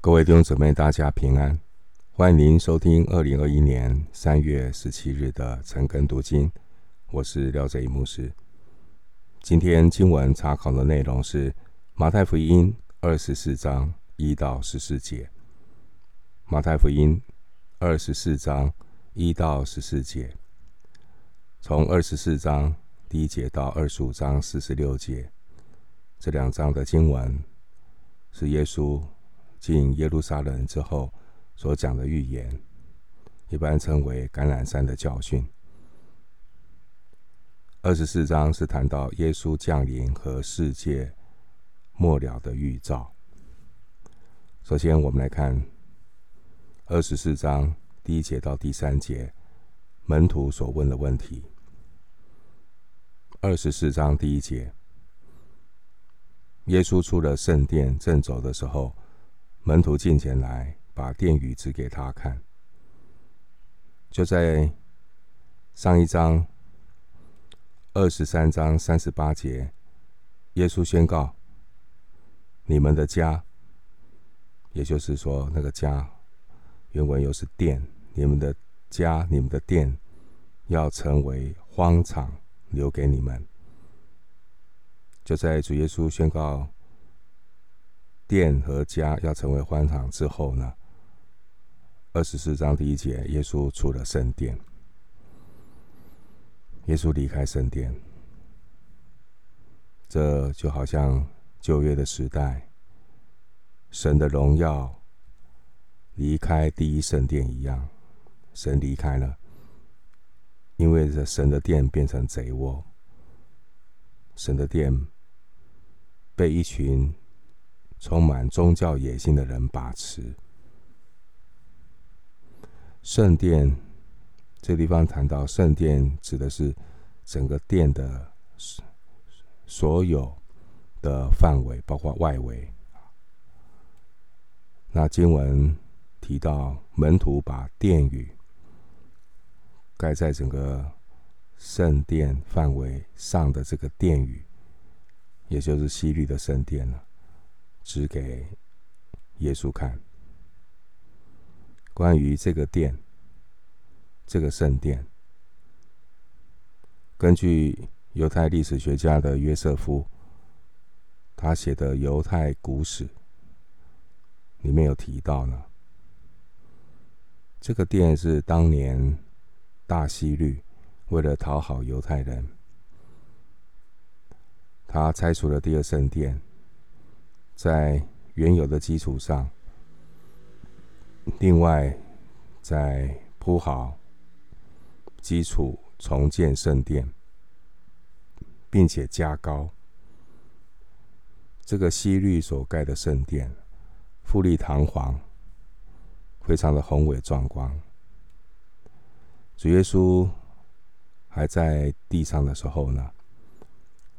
各位弟兄姊妹，大家平安！欢迎您收听二零二一年三月十七日的晨更读经，我是廖哲一牧师。今天经文查考的内容是马太福音二十四章一到十四节。马太福音二十四章一到十四节，从二十四章第一节到二十五章四十六节，这两章的经文是耶稣进耶路撒冷之后所讲的预言，一般称为橄榄山的教训。二十四章是谈到耶稣降临和世界末了的预兆。首先，我们来看二十四章第一节到第三节门徒所问的问题。二十四章第一节，耶稣出了圣殿正走的时候。门徒进前来，把殿宇指给他看。就在上一章二十三章三十八节，耶稣宣告：“你们的家，也就是说那个家，原文又是殿，你们的家，你们的殿，要成为荒场，留给你们。”就在主耶稣宣告。殿和家要成为欢场之后呢，二十四章第一节，耶稣出了圣殿。耶稣离开圣殿，这就好像旧约的时代，神的荣耀离开第一圣殿一样，神离开了，因为这神的殿变成贼窝，神的殿被一群。充满宗教野心的人把持圣殿，这地方谈到圣殿，指的是整个殿的所有的范围，包括外围。那经文提到门徒把殿宇盖在整个圣殿范围上的这个殿宇，也就是西律的圣殿了。指给耶稣看，关于这个殿，这个圣殿，根据犹太历史学家的约瑟夫，他写的《犹太古史》里面有提到呢，这个殿是当年大希律为了讨好犹太人，他拆除了第二圣殿。在原有的基础上，另外再铺好基础，重建圣殿，并且加高这个希律所盖的圣殿，富丽堂皇，非常的宏伟壮观。主耶稣还在地上的时候呢，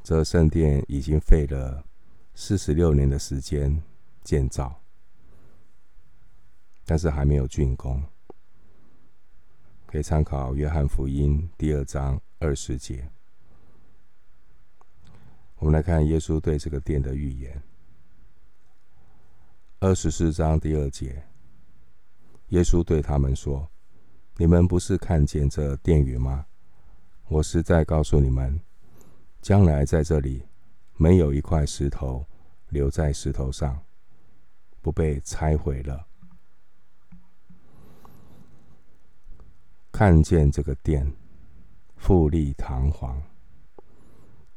这圣殿已经废了。四十六年的时间建造，但是还没有竣工。可以参考《约翰福音》第二章二十节。我们来看耶稣对这个殿的预言。二十四章第二节，耶稣对他们说：“你们不是看见这殿宇吗？我是在告诉你们，将来在这里没有一块石头。”留在石头上，不被拆毁了。看见这个殿富丽堂皇，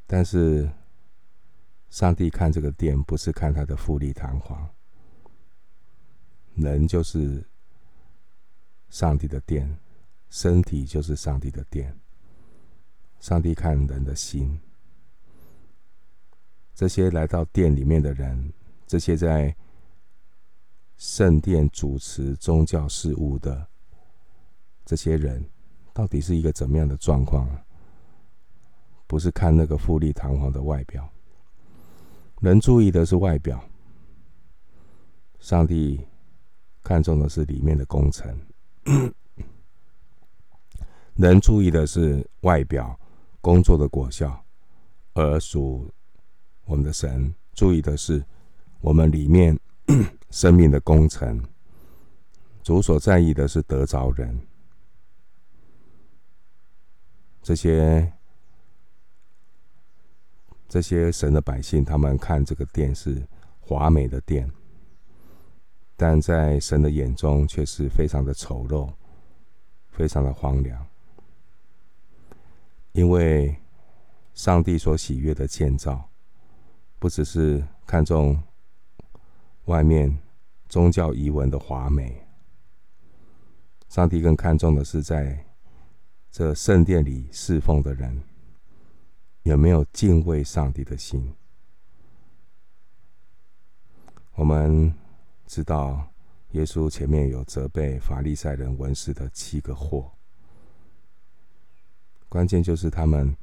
但是上帝看这个殿，不是看他的富丽堂皇。人就是上帝的殿，身体就是上帝的殿。上帝看人的心。这些来到殿里面的人，这些在圣殿主持宗教事务的这些人，到底是一个怎么样的状况？不是看那个富丽堂皇的外表，人注意的是外表，上帝看重的是里面的工程。人注意的是外表工作的果效，而属。我们的神注意的是，我们里面 生命的工程，主所在意的是得着人。这些这些神的百姓，他们看这个殿是华美的殿，但在神的眼中却是非常的丑陋，非常的荒凉。因为上帝所喜悦的建造，不只是看重外面宗教仪文的华美，上帝更看重的是在这圣殿里侍奉的人有没有敬畏上帝的心。我们知道，耶稣前面有责备法利赛人、文士的七个祸。关键就是他们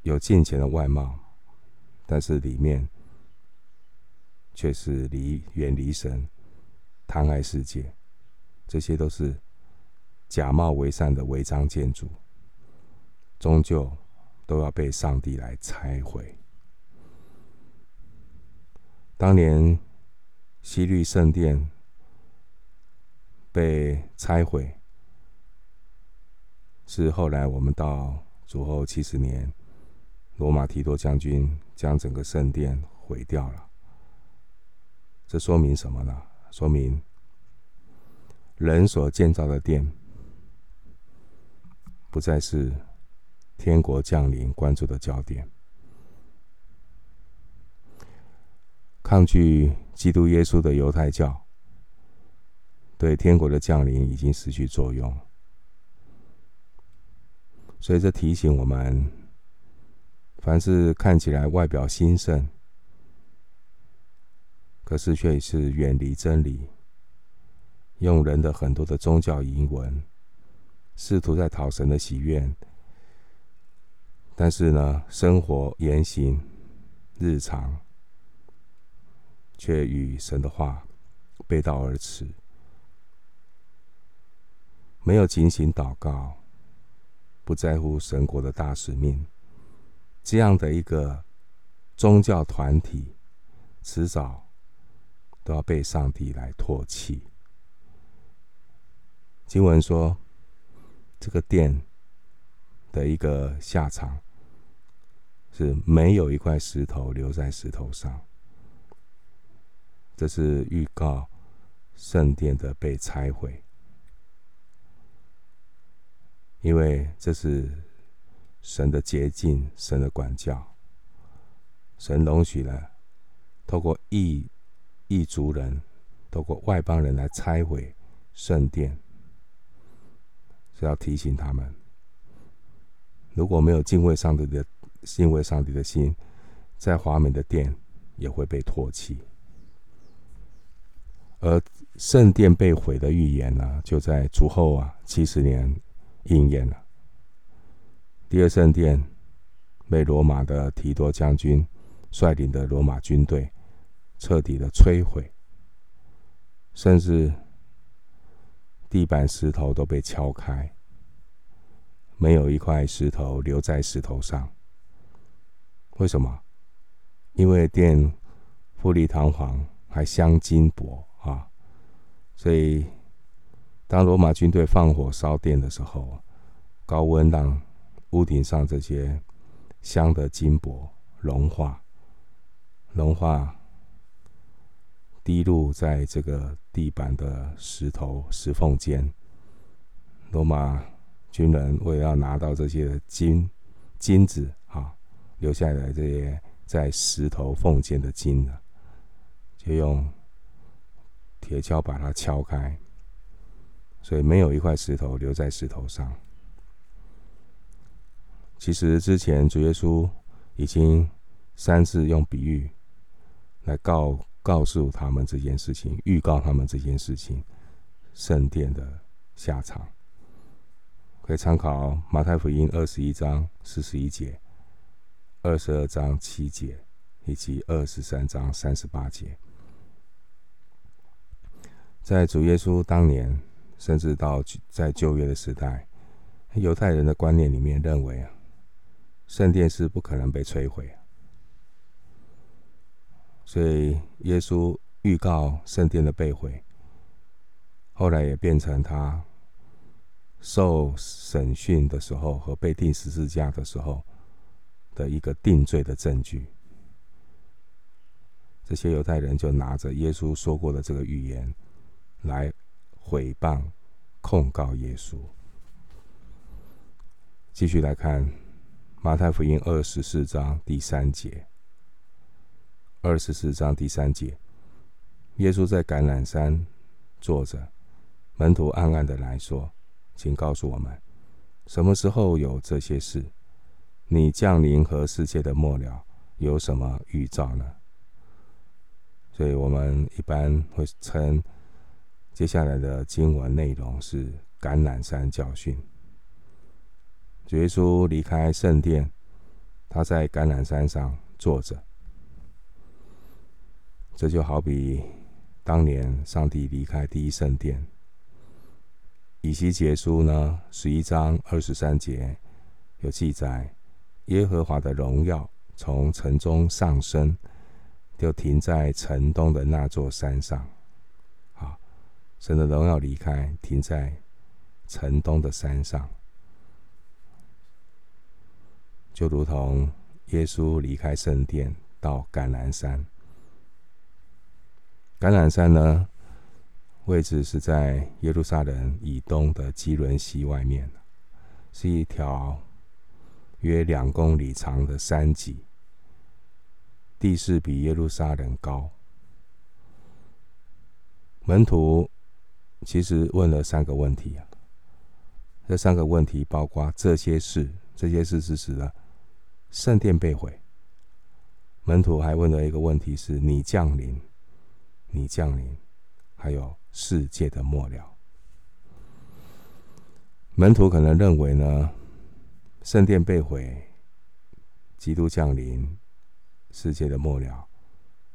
有金钱的外貌，但是里面却是离远离神、贪爱世界，这些都是假冒为善的违章建筑，终究都要被上帝来拆毁。当年西律圣殿被拆毁。是后来我们到主后七十年，罗马提多将军将整个圣殿毁掉了。这说明什么呢？说明人所建造的殿，不再是天国降临关注的焦点。抗拒基督耶稣的犹太教，对天国的降临已经失去作用。所以这提醒我们：凡是看起来外表兴盛，可是却是远离真理，用人的很多的宗教仪文，试图在讨神的喜悦，但是呢，生活言行日常，却与神的话背道而驰，没有警醒祷告。不在乎神国的大使命，这样的一个宗教团体，迟早都要被上帝来唾弃。经文说，这个殿的一个下场是没有一块石头留在石头上，这是预告圣殿的被拆毁。因为这是神的洁净，神的管教，神容许了透过异异族人，透过外邦人来拆毁圣殿，是要提醒他们，如果没有敬畏上帝的敬畏上帝的心，在华美的殿也会被唾弃。而圣殿被毁的预言呢，就在主后啊七十年。应验了。第二圣殿被罗马的提多将军率领的罗马军队彻底的摧毁，甚至地板石头都被敲开，没有一块石头留在石头上。为什么？因为殿富丽堂皇，还镶金箔啊，所以。当罗马军队放火烧殿的时候，高温让屋顶上这些镶的金箔融化，融化滴入在这个地板的石头石缝间。罗马军人为了要拿到这些金金子啊，留下来这些在石头缝间的金子，就用铁锹把它敲开。所以没有一块石头留在石头上。其实之前主耶稣已经三次用比喻来告告诉他们这件事情，预告他们这件事情，圣殿的下场。可以参考马太福音二十一章四十一节、二十二章七节以及二十三章三十八节。在主耶稣当年。甚至到在旧约的时代，犹太人的观念里面认为啊，圣殿是不可能被摧毁，所以耶稣预告圣殿的被毁，后来也变成他受审讯的时候和被钉十字架的时候的一个定罪的证据。这些犹太人就拿着耶稣说过的这个预言来毁谤、控告耶稣。继续来看马太福音二十四章第三节。二十四章第三节，耶稣在橄榄山坐着，门徒暗暗的来说：“请告诉我们，什么时候有这些事？你降临和世界的末了有什么预兆呢？”所以我们一般会称接下来的经文内容是橄榄山教训。主耶稣离开圣殿，他在橄榄山上坐着。这就好比当年上帝离开第一圣殿，以西结书呢，十一章二十三节有记载，耶和华的荣耀从城中上升，就停在城东的那座山上。啊，神的荣耀离开，停在城东的山上，就如同耶稣离开圣殿到橄榄山。橄榄山呢，位置是在耶路撒冷以东的基伦溪外面，是一条约两公里长的山脊，地势比耶路撒冷高。门徒其实问了三个问题啊，这三个问题包括这些事，这些事是指的圣殿被毁。门徒还问了一个问题是：你降临。你降临，还有世界的末了。门徒可能认为呢，圣殿被毁，基督降临，世界的末了，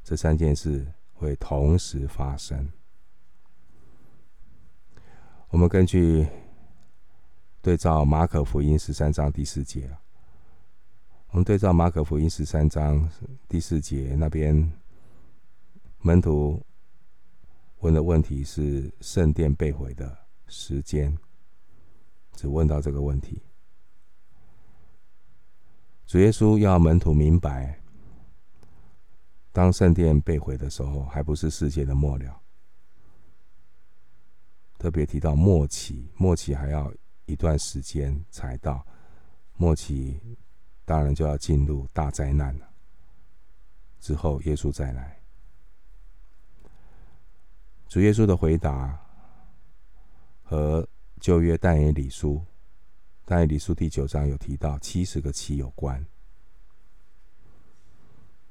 这三件事会同时发生。我们根据对照马可福音十三章第四节，我们对照马可福音十三章第四节那边。门徒问的问题是圣殿被毁的时间，只问到这个问题。主耶稣要门徒明白，当圣殿被毁的时候，还不是世界的末了。特别提到末期，末期还要一段时间才到，末期当然就要进入大灾难了。之后耶稣再来。主耶稣的回答和旧约但以理书，但以理书第九章有提到七十个七有关。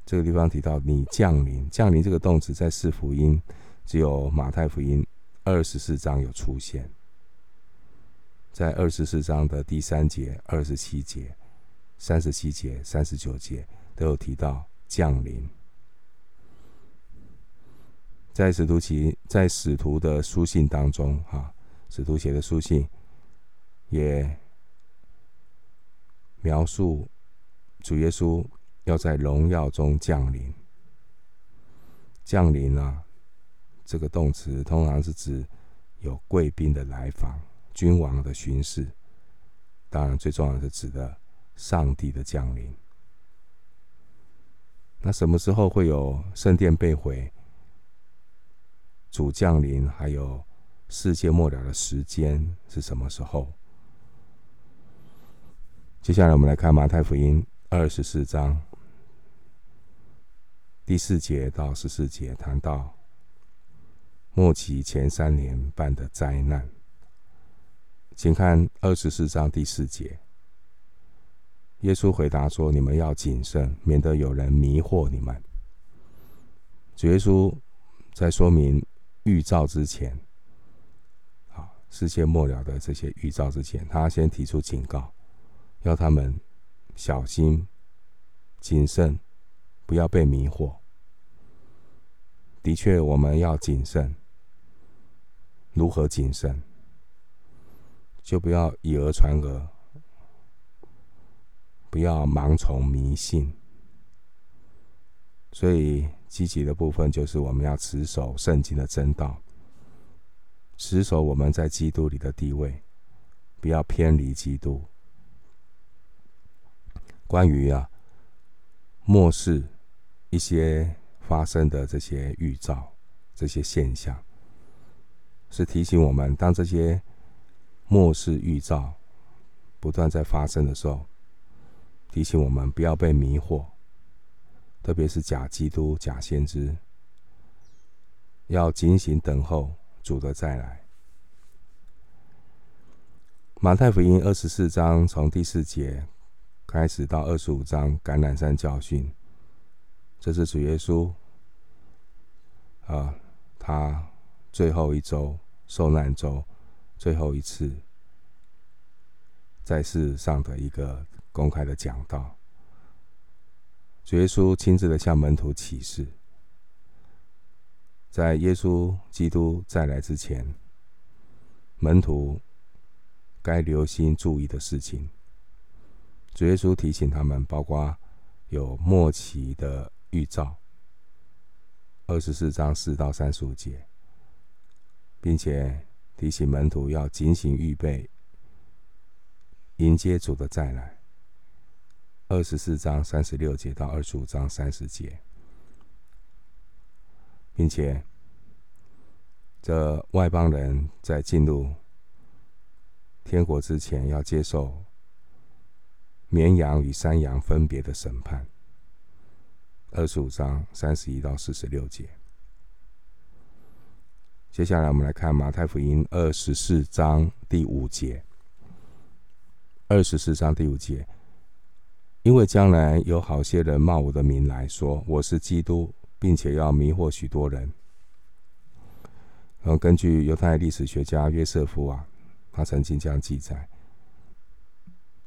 这个地方提到你降临，降临这个动词在四福音只有马太福音二十四章有出现，在二十四章的第三节、二十七节、三十七节、三十九节都有提到降临。在使徒其，在使徒的书信当中，哈，使徒写的书信也描述主耶稣要在荣耀中降临。降临啊，这个动词通常是指有贵宾的来访，君王的巡视。当然，最重要的是指的上帝的降临。那什么时候会有圣殿被毁？主降临，还有世界末了的时间是什么时候？接下来我们来看马太福音二十四章第四节到十四节，谈到末期前三年半的灾难。请看二十四章第四节，耶稣回答说：“你们要谨慎，免得有人迷惑你们。”主耶稣在说明。预兆之前，啊，世界末了的这些预兆之前，他先提出警告，要他们小心、谨慎，不要被迷惑。的确，我们要谨慎。如何谨慎？就不要以讹传讹，不要盲从迷信。所以，积极的部分就是我们要持守圣经的真道，持守我们在基督里的地位，不要偏离基督。关于啊，末世一些发生的这些预兆、这些现象，是提醒我们，当这些末世预兆不断在发生的时候，提醒我们不要被迷惑，特别是假基督、假先知，要警醒等候主的再来。马太福音二十四章从第四节。开始到二十五章橄榄山教训，这是主耶稣啊，他最后一周受难周，最后一次在世上的一个公开的讲道。主耶稣亲自的向门徒启示，在耶稣基督再来之前，门徒该留心注意的事情。主耶稣提醒他们，包括有末期的预兆，二十四章四到三十五节，并且提醒门徒要警醒预备，迎接主的再来。二十四章三十六节到二十五章三十节，并且这外邦人在进入天国之前要接受。绵羊与山羊分别的审判，二十五章三十一到四十六节。接下来我们来看马太福音二十四章第五节。二十四章第五节，因为将来有好些人冒我的名来说我是基督，并且要迷惑许多人。然后根据犹太历史学家约瑟夫啊，他曾经这样记载。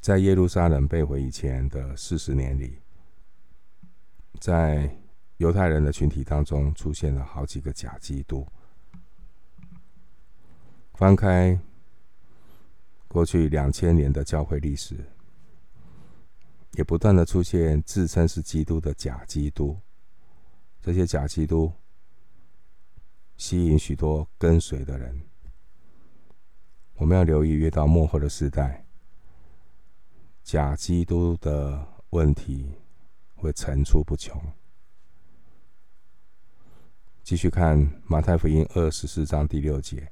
在耶路撒冷被毁以前的四十年里，在犹太人的群体当中出现了好几个假基督。翻开过去两千年的教会历史，也不断的出现自称是基督的假基督。这些假基督吸引许多跟随的人。我们要留意，越到末后的时代。假基督的问题会层出不穷。继续看马太福音二十四章第六节：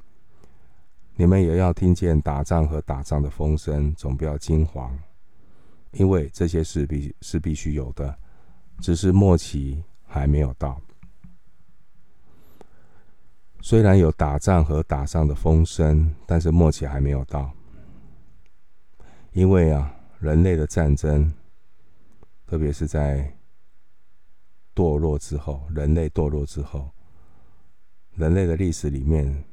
你们也要听见打仗和打仗的风声，总不要惊惶，因为这些是必是必须有的，只是末期还没有到。虽然有打仗和打仗的风声，但是末期还没有到，因为啊。人类的战争，特别是在堕落之后，人类堕落之后，人类的历史里面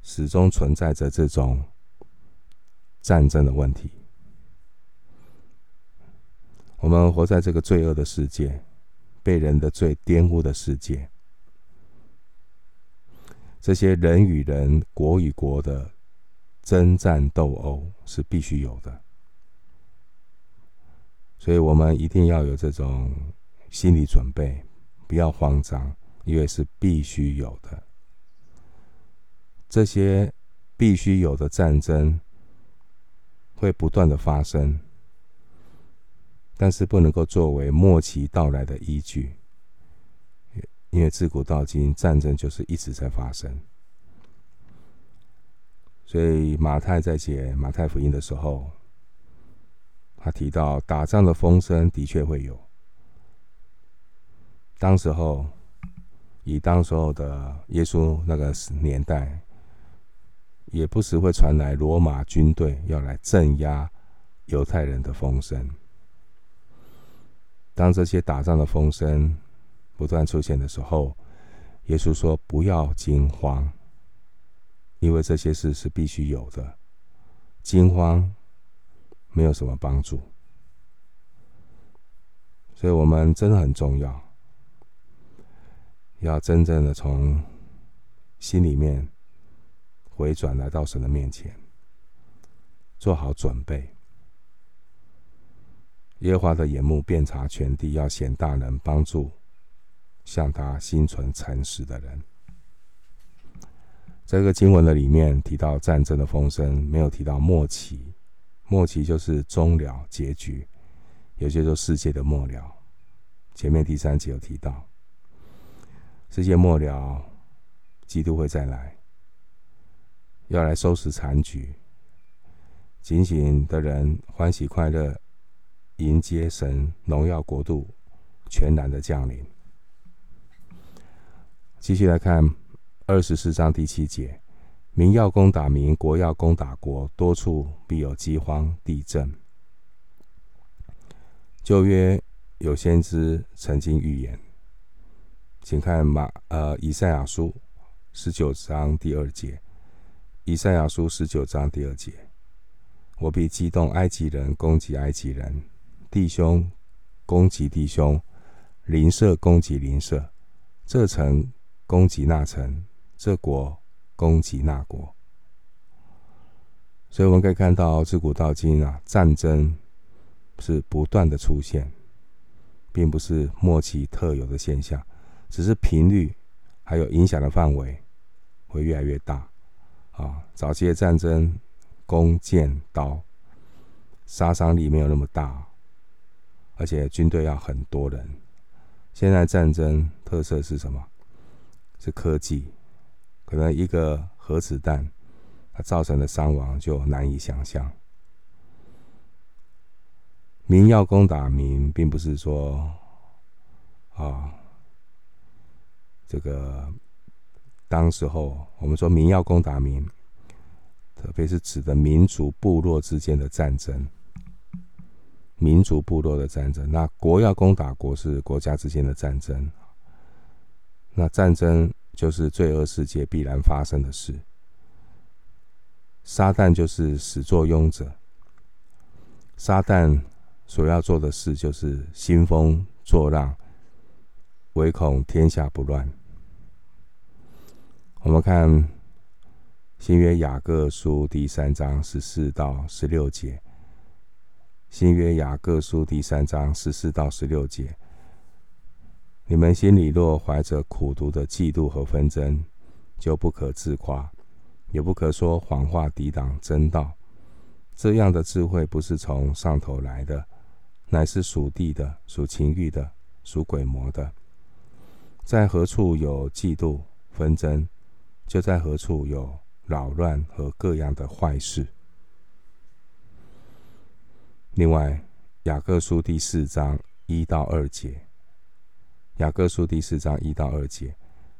始终存在着这种战争的问题。我们活在这个罪恶的世界，被人的罪玷污的世界，这些人与人、国与国的争战斗殴是必须有的。所以我们一定要有这种心理准备，不要慌张，因为是必须有的。这些必须有的战争会不断的发生，但是不能够作为末期到来的依据，因为自古到今战争就是一直在发生。所以马太在写马太福音的时候。他提到打仗的风声的确会有。当时候，以当时候的耶稣那个年代，也不时会传来罗马军队要来镇压犹太人的风声。当这些打仗的风声不断出现的时候，耶稣说：“不要惊慌，因为这些事是必须有的。惊慌。”没有什么帮助，所以我们真的很重要，要真正的从心里面回转来到神的面前，做好准备。耶和华的眼目遍察全地，要显大能帮助向他心存诚实的人。这个经文的里面提到战争的风声，没有提到末期。末期就是终了结局，也就是说世界的末了。前面第三节有提到，世界末了，基督会再来，要来收拾残局。警醒的人欢喜快乐，迎接神荣耀国度全然的降临。继续来看二十四章第七节。民要攻打民，国要攻打国，多处必有饥荒、地震。旧约有先知曾经预言，请看马呃以赛亚书十九章第二节。以赛亚书十九章第二节：我必激动埃及人攻击埃及人，弟兄攻击弟兄，邻舍攻击邻舍，这城攻击那城，这国。攻击那国，所以我们可以看到，自古到今啊，战争是不断的出现，并不是末期特有的现象，只是频率还有影响的范围会越来越大。啊，早期的战争，弓箭刀，杀伤力没有那么大，而且军队要很多人。现在战争特色是什么？是科技。可能一个核子弹，它造成的伤亡就难以想象。民要攻打民，并不是说啊，这个当时候我们说民要攻打民，特别是指的民族部落之间的战争，民族部落的战争。那国要攻打国，是国家之间的战争。那战争。就是罪恶世界必然发生的事。撒旦就是始作俑者。撒旦所要做的事就是兴风作浪，唯恐天下不乱。我们看新约雅各书第三章十四到十六节。新约雅各书第三章十四到十六节。你们心里若怀着苦毒的嫉妒和纷争，就不可自夸，也不可说谎话抵挡真道。这样的智慧不是从上头来的，乃是属地的、属情欲的、属鬼魔的。在何处有嫉妒纷争，就在何处有扰乱和各样的坏事。另外，雅各书第四章一到二节。雅各书第四章一到二节，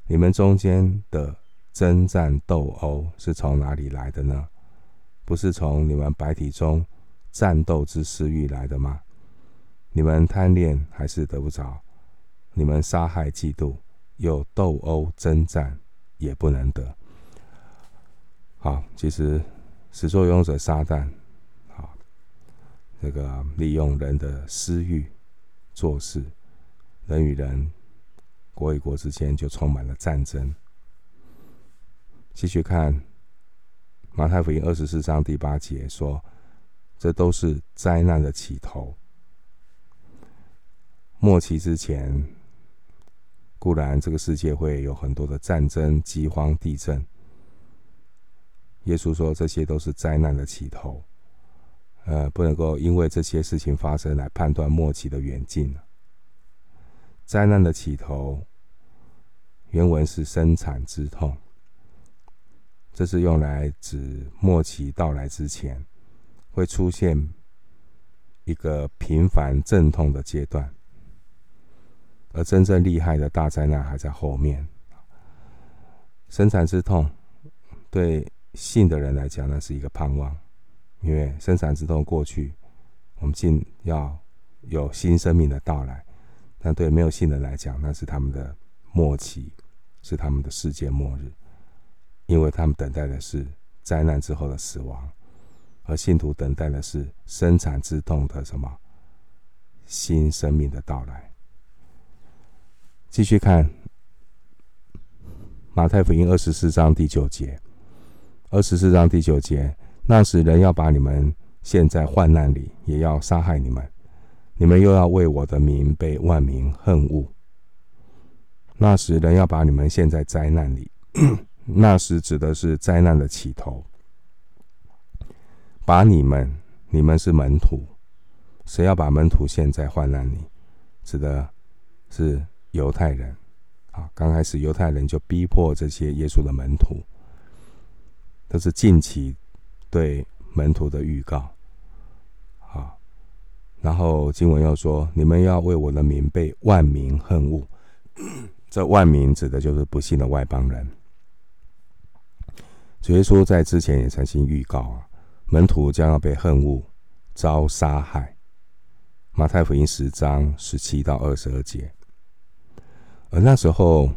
你们中间的争战斗殴是从哪里来的呢？不是从你们白体中战斗之私欲来的吗？你们贪恋还是得不着？你们杀害嫉妒，又斗殴争战，也不能得。好，其实始作俑者撒旦，这个利用人的私欲做事。人与人、国与国之间就充满了战争。继续看马太福音二十四章第八节说：“这都是灾难的起头。末期之前，固然这个世界会有很多的战争、饥荒、地震。耶稣说，这些都是灾难的起头。呃，不能够因为这些事情发生来判断末期的远近。”灾难的起头，原文是生产之痛，这是用来指末期到来之前会出现一个频繁阵痛的阶段，而真正厉害的大灾难还在后面。生产之痛对信的人来讲，那是一个盼望，因为生产之痛过去，我们进要有新生命的到来。但对没有信的来讲，那是他们的末期，是他们的世界末日，因为他们等待的是灾难之后的死亡，而信徒等待的是生产之痛的什么新生命的到来。继续看马太福音二十四章第九节，二十四章第九节，那时人要把你们陷在患难里，也要杀害你们。你们又要为我的名被万民恨恶。那时人要把你们陷在灾难里，那时指的是灾难的起头。把你们，你们是门徒，谁要把门徒陷在患难里？指的是犹太人。啊，刚开始犹太人就逼迫这些耶稣的门徒，这是近期对门徒的预告。啊，然后经文又说：“你们要为我的名被万民恨恶。”这万民指的就是不信的外邦人。主耶稣在之前也曾经预告啊，门徒将要被恨恶、遭杀害。马太福音十章十七到二十二节。而那时候，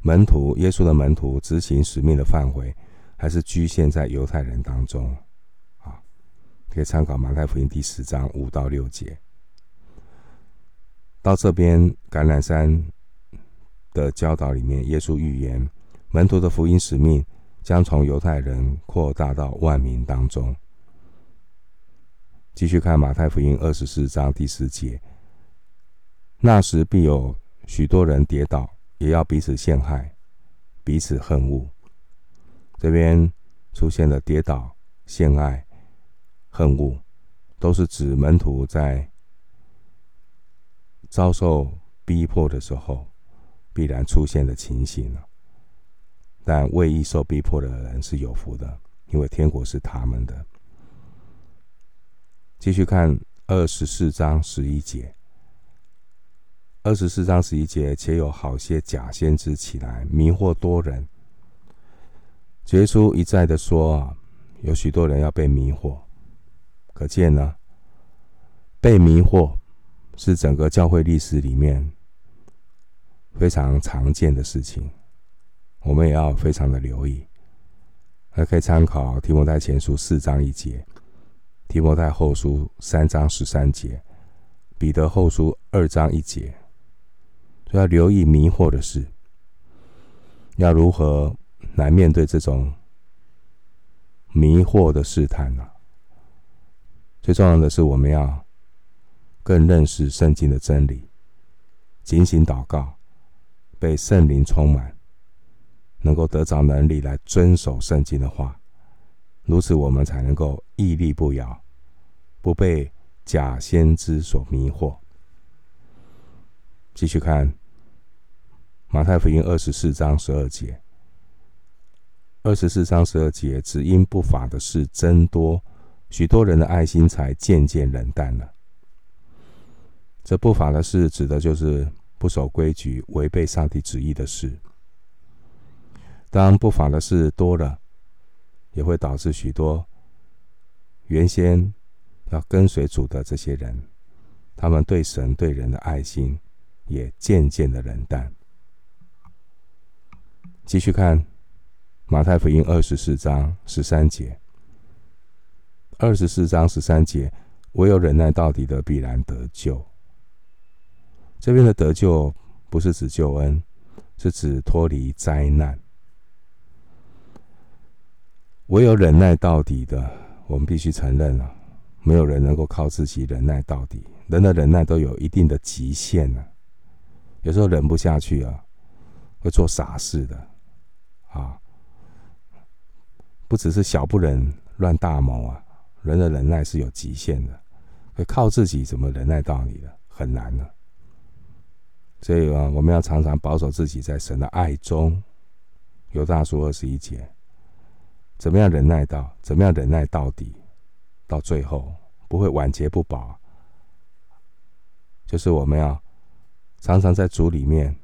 门徒耶稣的门徒执行使命的范围，还是局限在犹太人当中啊。可以参考马太福音第十章五到六节。到这边橄榄山。的教导里面，耶稣预言门徒的福音使命将从犹太人扩大到万民当中。继续看马太福音二十四章第十节，那时必有许多人跌倒，也要彼此陷害，彼此恨恶。这边出现了跌倒、陷害、恨恶，都是指门徒在遭受逼迫的时候。必然出现的情形了，但为义受逼迫的人是有福的，因为天国是他们的。继续看二十四章十一节，二十四章十一节，且有好些假先知起来迷惑多人。耶稣一再的说啊，有许多人要被迷惑，可见呢，被迷惑是整个教会历史里面。非常常见的事情，我们也要非常的留意。还可以参考提摩太前书四章一节，提摩太后书三章十三节，彼得后书二章一节，就要留意迷惑的事。要如何来面对这种迷惑的试探呢？最重要的是，我们要更认识圣经的真理，警醒祷告。被圣灵充满，能够得着能力来遵守圣经的话，如此我们才能够屹立不摇，不被假先知所迷惑。继续看马太福音二十四章十二节，二十四章十二节，只因不法的事增多，许多人的爱心才渐渐冷淡了。这不法的事指的就是。不守规矩、违背上帝旨意的事，当不法的事多了，也会导致许多原先要跟随主的这些人，他们对神对人的爱心也渐渐的冷淡。继续看马太福音二十四章十三节，二十四章十三节，唯有忍耐到底的，必然得救。这边的得救不是指救恩，是指脱离灾难。唯有忍耐到底的，我们必须承认了，没有人能够靠自己忍耐到底。人的忍耐都有一定的极限啊，有时候忍不下去啊，会做傻事的啊。不只是小不忍乱大谋啊，人的忍耐是有极限的，会靠自己怎么忍耐到你的，很难呢。所以啊，我们要常常保守自己在神的爱中。犹大书二十一节，怎么样忍耐到？怎么样忍耐到底？到最后不会晚节不保。就是我们要常常在主里面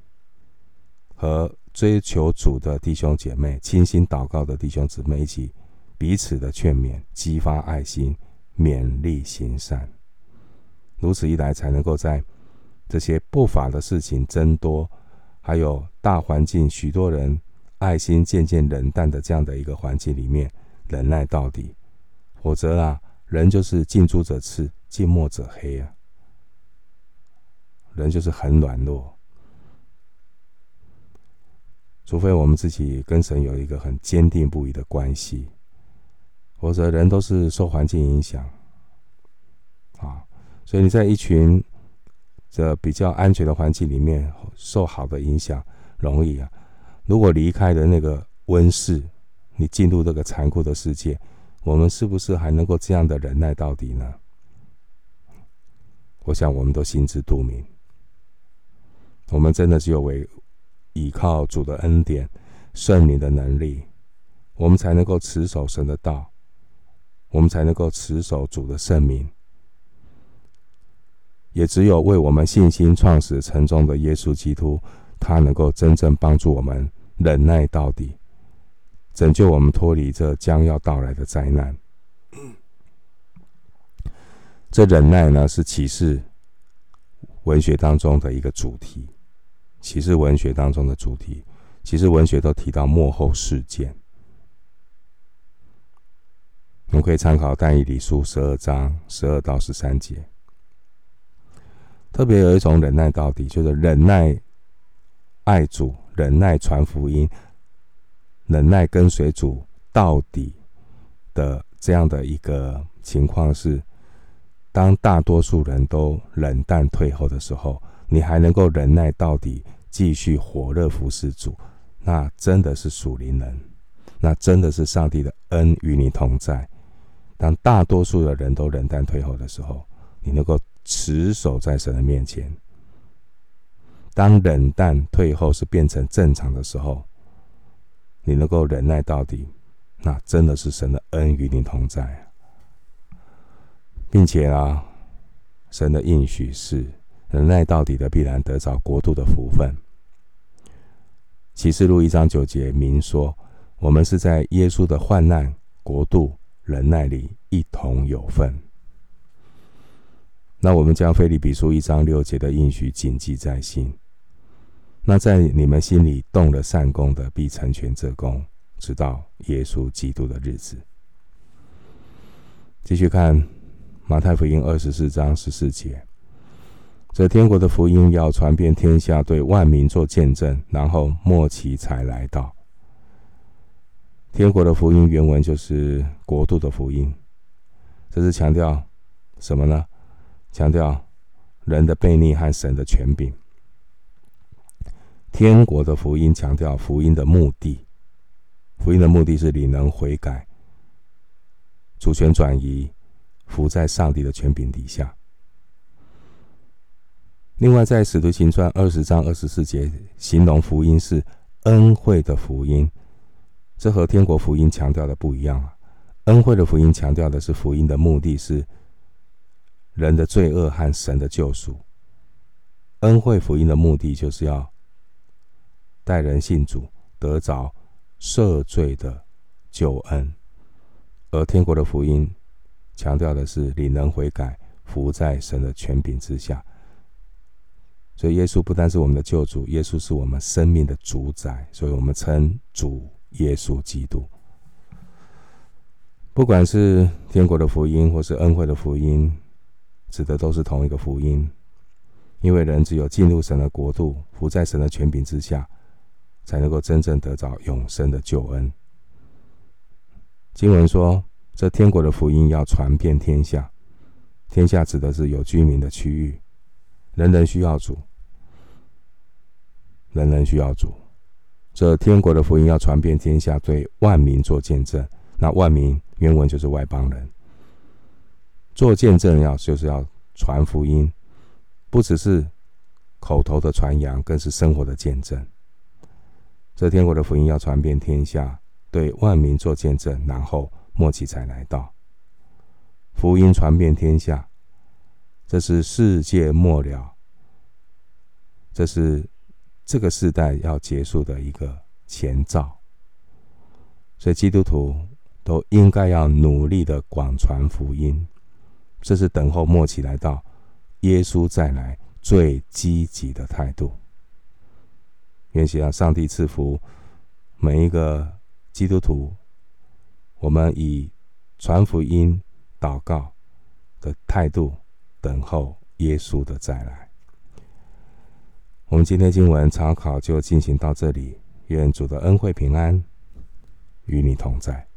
和追求主的弟兄姐妹、倾心祷告的弟兄姊妹一起彼此的劝勉、激发爱心、勉励行善。如此一来，才能够在。这些不法的事情增多，还有大环境许多人爱心渐渐冷淡的这样的一个环境里面，忍耐到底，否则啊，人就是近朱者赤，近墨者黑啊，人就是很软弱，除非我们自己跟神有一个很坚定不移的关系，否则人都是受环境影响啊，所以你在一群。这比较安全的环境里面受好的影响，容易啊。如果离开了那个温室，你进入这个残酷的世界，我们是不是还能够这样的忍耐到底呢？我想我们都心知肚明。我们真的是有为依靠主的恩典、圣灵的能力，我们才能够持守神的道，我们才能够持守主的圣名。也只有为我们信心创始成终的耶稣基督，他能够真正帮助我们忍耐到底，拯救我们脱离这将要到来的灾难。这忍耐呢，是启示文学当中的一个主题。启示文学当中的主题，启示文学都提到幕后事件。我们可以参考但以理书十二章十二到十三节。特别有一种忍耐到底，就是忍耐爱主、忍耐传福音、忍耐跟随主到底的这样的一个情况是：当大多数人都冷淡退后的时候，你还能够忍耐到底，继续火热服侍主，那真的是属灵人，那真的是上帝的恩与你同在。当大多数的人都冷淡退后的时候，你能够。持守在神的面前。当冷淡退后是变成正常的时候，你能够忍耐到底，那真的是神的恩与你同在，并且啊，神的应许是忍耐到底的必然得着国度的福分。启示录一章九节明说，我们是在耶稣的患难、国度、忍耐里一同有份。那我们将腓利比书一章六节的应许谨记在心。那在你们心里动了善工的，必成全这工，直到耶稣基督的日子。继续看马太福音二十四章十四节，这天国的福音要传遍天下，对万民做见证，然后末期才来到。天国的福音原文就是国度的福音，这是强调什么呢？强调人的悖逆和神的权柄。天国的福音强调福音的目的，福音的目的是你能悔改，主权转移，服在上帝的权柄底下。另外，在使徒行传二十章二十四节，形容福音是恩惠的福音，这和天国福音强调的不一样啊。恩惠的福音强调的是福音的目的是。人的罪恶和神的救赎，恩惠福音的目的就是要带人信主，得着赦罪的救恩；而天国的福音强调的是你能悔改，服在神的权柄之下。所以，耶稣不单是我们的救主，耶稣是我们生命的主宰，所以我们称主耶稣基督。不管是天国的福音，或是恩惠的福音。指的都是同一个福音，因为人只有进入神的国度，伏在神的权柄之下，才能够真正得着永生的救恩。经文说，这天国的福音要传遍天下，天下指的是有居民的区域，人人需要主，人人需要主。这天国的福音要传遍天下，对万民做见证。那万民原文就是外邦人。做见证要就是要传福音，不只是口头的传扬，更是生活的见证。这天国的福音要传遍天下，对万民做见证，然后末期才来到。福音传遍天下，这是世界末了，这是这个世代要结束的一个前兆。所以基督徒都应该要努力的广传福音。这是等候末期来到耶稣再来最积极的态度。愿希望上帝赐福每一个基督徒，我们以传福音、祷告的态度等候耶稣的再来。我们今天经文查考就进行到这里，愿主的恩惠平安与你同在。